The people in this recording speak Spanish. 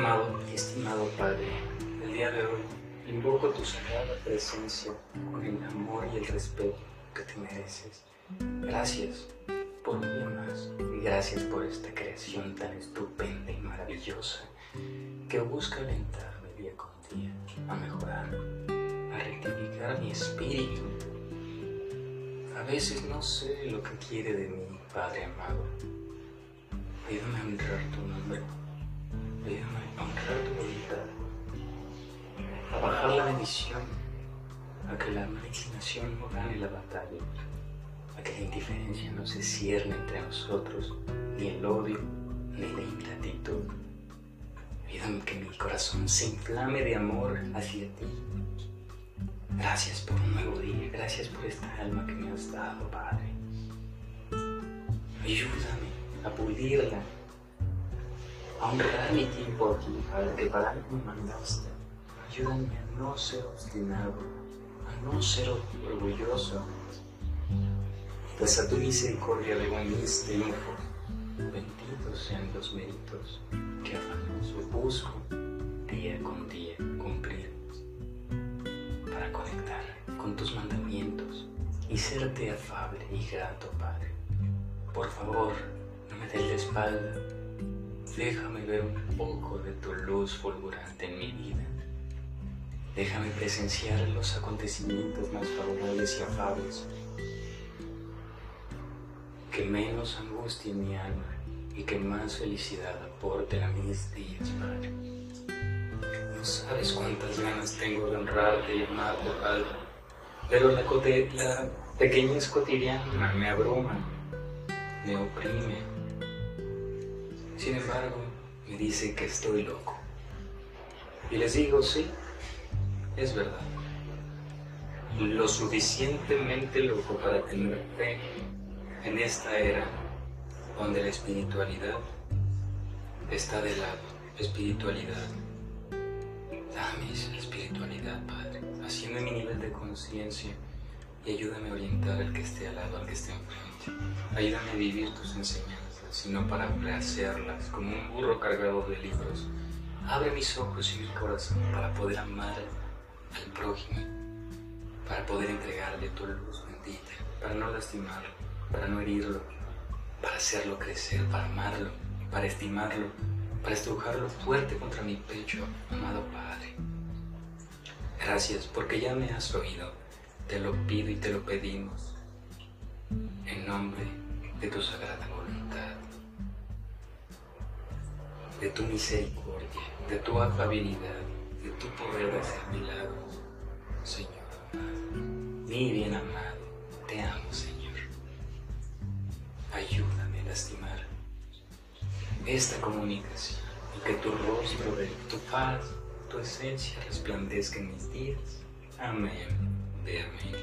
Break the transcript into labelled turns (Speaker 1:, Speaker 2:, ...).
Speaker 1: Amado y estimado Padre, el día de hoy invoco tu sagrada presencia con el amor y el respeto que te mereces. Gracias por un día más y gracias por esta creación tan estupenda y maravillosa que busca alentarme día con día a mejorar, a rectificar mi espíritu. A veces no sé lo que quiere de mí, Padre amado. Ayúdame a honrar tu nombre bendición, a que la malignación no gane la batalla, a que la indiferencia no se cierne entre nosotros, ni el odio, ni la ingratitud. Ayúdame que mi corazón se inflame de amor hacia ti. Gracias por un nuevo día, gracias por esta alma que me has dado, Padre. Ayúdame a pulirla, a honrar mi tiempo aquí, para algo me mandaste ayúdame a no ser obstinado, a no ser orgulloso, pues tu misericordia de mis triunfo. Benditos sean los méritos que afanoso busco día con día cumplir para conectar con tus mandamientos y serte afable y grato, Padre. Por favor, no me des la espalda, déjame ver un poco de tu luz fulgurante en Déjame presenciar los acontecimientos más favorables y afables, que menos angustien mi alma y que más felicidad aporten a mis días, Padre. No sabes cuántas ganas tengo de honrarte y amarte, Padre, pero la, la pequeñez cotidiana me abruma, me oprime. Sin embargo, me dice que estoy loco. Y les digo, sí, es verdad. Lo suficientemente loco para tener fe en esta era donde la espiritualidad está de lado. Espiritualidad. Dame esa espiritualidad, Padre. Haciendo mi nivel de conciencia y ayúdame a orientar al que esté al lado, al que esté enfrente. Ayúdame a vivir tus enseñanzas, sino para placerlas como un burro cargado de libros. Abre mis ojos y mi corazón para poder amar al prójimo, para poder entregarle tu luz bendita, para no lastimarlo, para no herirlo, para hacerlo crecer, para amarlo, para estimarlo, para estrujarlo fuerte contra mi pecho, amado Padre. Gracias porque ya me has oído, te lo pido y te lo pedimos, en nombre de tu sagrada voluntad, de tu misericordia, de tu afabilidad, tu poder de hacer milagros, Señor Mi bien amado, te amo, Señor. Ayúdame a lastimar esta comunicación y que tu rostro, tu paz, tu esencia resplandezca en mis días. Amén de amén.